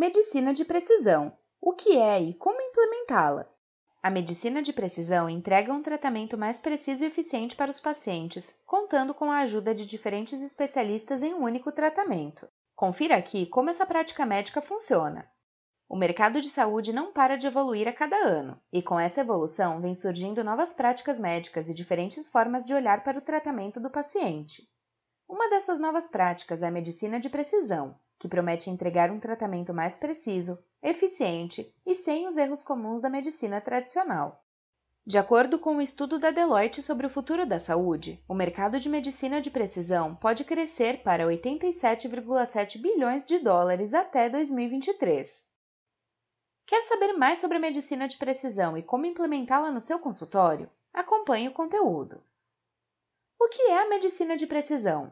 Medicina de precisão. O que é e como implementá-la? A medicina de precisão entrega um tratamento mais preciso e eficiente para os pacientes, contando com a ajuda de diferentes especialistas em um único tratamento. Confira aqui como essa prática médica funciona. O mercado de saúde não para de evoluir a cada ano, e com essa evolução vem surgindo novas práticas médicas e diferentes formas de olhar para o tratamento do paciente. Uma dessas novas práticas é a medicina de precisão, que promete entregar um tratamento mais preciso, eficiente e sem os erros comuns da medicina tradicional. De acordo com o um estudo da Deloitte sobre o futuro da saúde, o mercado de medicina de precisão pode crescer para 87,7 bilhões de dólares até 2023. Quer saber mais sobre a medicina de precisão e como implementá-la no seu consultório? Acompanhe o conteúdo. O que é a medicina de precisão?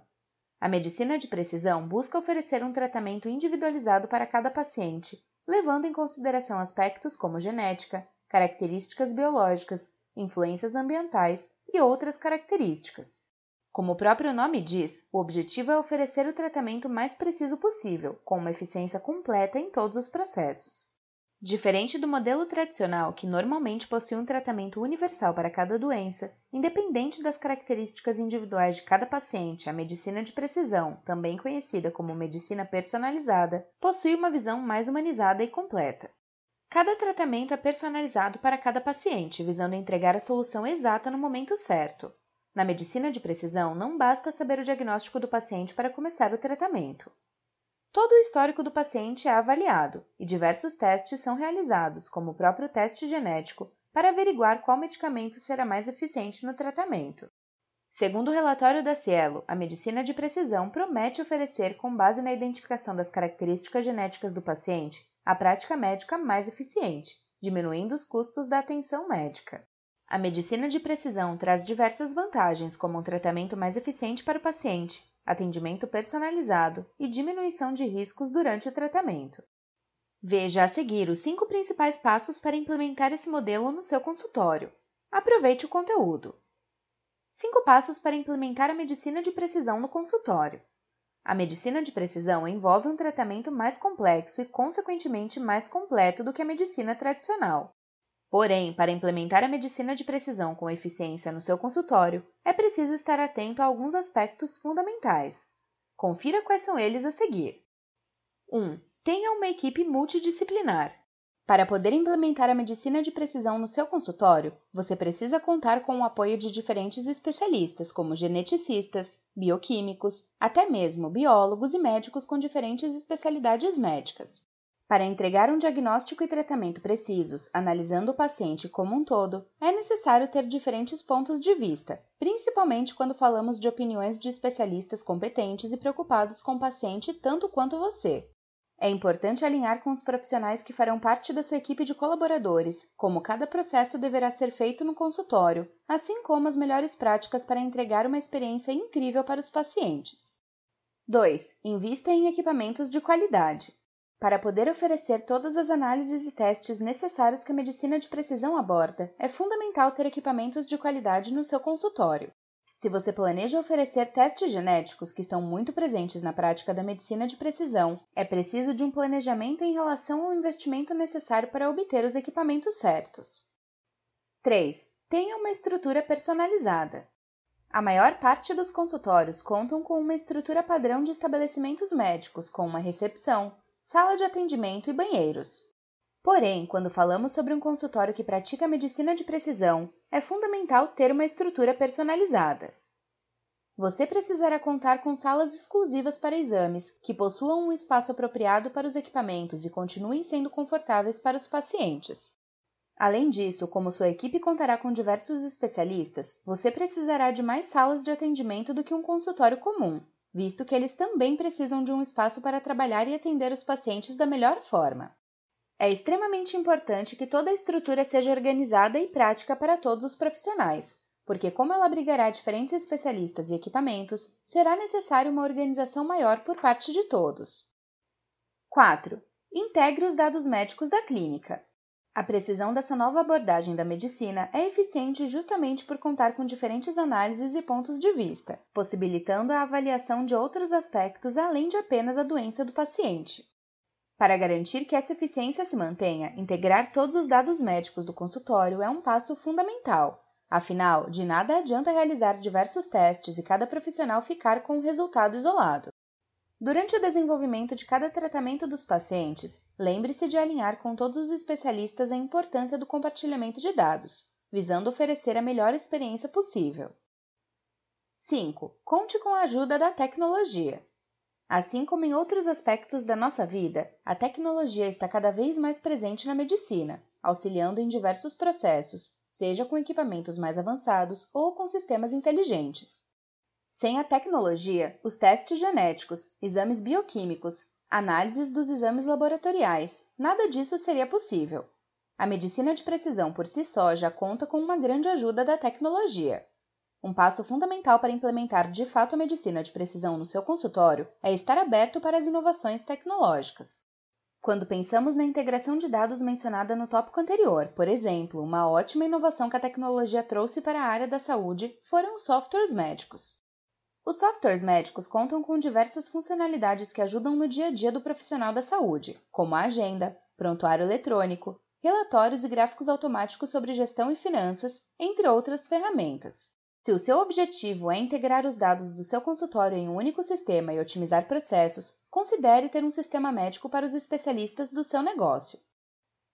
A medicina de precisão busca oferecer um tratamento individualizado para cada paciente, levando em consideração aspectos como genética, características biológicas, influências ambientais e outras características. Como o próprio nome diz, o objetivo é oferecer o tratamento mais preciso possível, com uma eficiência completa em todos os processos. Diferente do modelo tradicional, que normalmente possui um tratamento universal para cada doença, independente das características individuais de cada paciente, a medicina de precisão, também conhecida como medicina personalizada, possui uma visão mais humanizada e completa. Cada tratamento é personalizado para cada paciente, visando entregar a solução exata no momento certo. Na medicina de precisão, não basta saber o diagnóstico do paciente para começar o tratamento. Todo o histórico do paciente é avaliado e diversos testes são realizados, como o próprio teste genético, para averiguar qual medicamento será mais eficiente no tratamento. Segundo o relatório da Cielo, a medicina de precisão promete oferecer, com base na identificação das características genéticas do paciente, a prática médica mais eficiente, diminuindo os custos da atenção médica. A medicina de precisão traz diversas vantagens, como um tratamento mais eficiente para o paciente, atendimento personalizado e diminuição de riscos durante o tratamento. Veja a seguir os cinco principais passos para implementar esse modelo no seu consultório. Aproveite o conteúdo. 5 passos para implementar a medicina de precisão no consultório. A medicina de precisão envolve um tratamento mais complexo e, consequentemente, mais completo do que a medicina tradicional. Porém, para implementar a medicina de precisão com eficiência no seu consultório, é preciso estar atento a alguns aspectos fundamentais. Confira quais são eles a seguir. 1. Tenha uma equipe multidisciplinar. Para poder implementar a medicina de precisão no seu consultório, você precisa contar com o apoio de diferentes especialistas, como geneticistas, bioquímicos, até mesmo biólogos e médicos com diferentes especialidades médicas. Para entregar um diagnóstico e tratamento precisos, analisando o paciente como um todo, é necessário ter diferentes pontos de vista, principalmente quando falamos de opiniões de especialistas competentes e preocupados com o paciente tanto quanto você. É importante alinhar com os profissionais que farão parte da sua equipe de colaboradores, como cada processo deverá ser feito no consultório, assim como as melhores práticas para entregar uma experiência incrível para os pacientes. 2. Invista em equipamentos de qualidade. Para poder oferecer todas as análises e testes necessários que a medicina de precisão aborda, é fundamental ter equipamentos de qualidade no seu consultório. Se você planeja oferecer testes genéticos que estão muito presentes na prática da medicina de precisão, é preciso de um planejamento em relação ao investimento necessário para obter os equipamentos certos. 3. Tenha uma estrutura personalizada. A maior parte dos consultórios contam com uma estrutura padrão de estabelecimentos médicos, com uma recepção, sala de atendimento e banheiros. Porém, quando falamos sobre um consultório que pratica medicina de precisão, é fundamental ter uma estrutura personalizada. Você precisará contar com salas exclusivas para exames, que possuam um espaço apropriado para os equipamentos e continuem sendo confortáveis para os pacientes. Além disso, como sua equipe contará com diversos especialistas, você precisará de mais salas de atendimento do que um consultório comum visto que eles também precisam de um espaço para trabalhar e atender os pacientes da melhor forma. É extremamente importante que toda a estrutura seja organizada e prática para todos os profissionais, porque, como ela abrigará diferentes especialistas e equipamentos, será necessária uma organização maior por parte de todos. 4. Integre os dados médicos da clínica. A precisão dessa nova abordagem da medicina é eficiente justamente por contar com diferentes análises e pontos de vista, possibilitando a avaliação de outros aspectos além de apenas a doença do paciente. Para garantir que essa eficiência se mantenha, integrar todos os dados médicos do consultório é um passo fundamental. Afinal, de nada adianta realizar diversos testes e cada profissional ficar com o resultado isolado. Durante o desenvolvimento de cada tratamento dos pacientes, lembre-se de alinhar com todos os especialistas a importância do compartilhamento de dados, visando oferecer a melhor experiência possível. 5. Conte com a ajuda da tecnologia. Assim como em outros aspectos da nossa vida, a tecnologia está cada vez mais presente na medicina, auxiliando em diversos processos, seja com equipamentos mais avançados ou com sistemas inteligentes. Sem a tecnologia, os testes genéticos, exames bioquímicos, análises dos exames laboratoriais, nada disso seria possível. A medicina de precisão por si só já conta com uma grande ajuda da tecnologia. Um passo fundamental para implementar de fato a medicina de precisão no seu consultório é estar aberto para as inovações tecnológicas. Quando pensamos na integração de dados mencionada no tópico anterior, por exemplo, uma ótima inovação que a tecnologia trouxe para a área da saúde foram os softwares médicos. Os softwares médicos contam com diversas funcionalidades que ajudam no dia a dia do profissional da saúde, como a agenda, prontuário eletrônico, relatórios e gráficos automáticos sobre gestão e finanças, entre outras ferramentas. Se o seu objetivo é integrar os dados do seu consultório em um único sistema e otimizar processos, considere ter um sistema médico para os especialistas do seu negócio.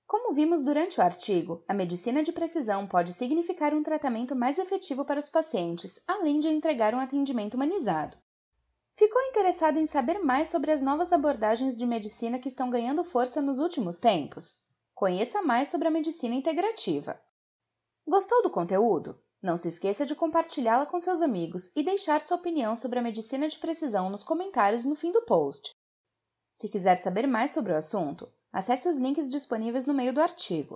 Como vimos durante o artigo, a medicina de precisão pode significar um tratamento mais efetivo para os pacientes, além de entregar um atendimento humanizado. Ficou interessado em saber mais sobre as novas abordagens de medicina que estão ganhando força nos últimos tempos? Conheça mais sobre a medicina integrativa. Gostou do conteúdo? Não se esqueça de compartilhá-la com seus amigos e deixar sua opinião sobre a medicina de precisão nos comentários no fim do post. Se quiser saber mais sobre o assunto, Acesse os links disponíveis no meio do artigo.